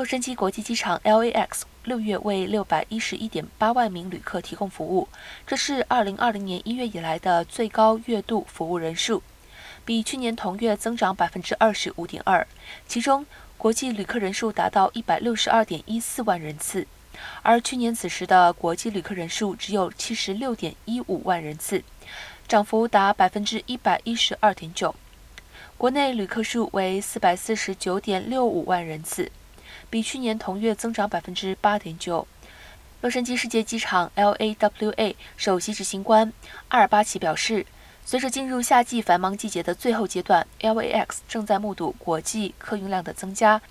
洛杉矶国际机场 （LAX） 六月为六百一十一点八万名旅客提供服务，这是二零二零年一月以来的最高月度服务人数，比去年同月增长百分之二十五点二。其中，国际旅客人数达到一百六十二点一四万人次，而去年此时的国际旅客人数只有七十六点一五万人次，涨幅达百分之一百一十二点九。国内旅客数为四百四十九点六五万人次。比去年同月增长百分之八点九。洛杉矶世界机场 （LAWA） 首席执行官阿尔巴奇表示，随着进入夏季繁忙季节的最后阶段，LAX 正在目睹国际客运量的增加，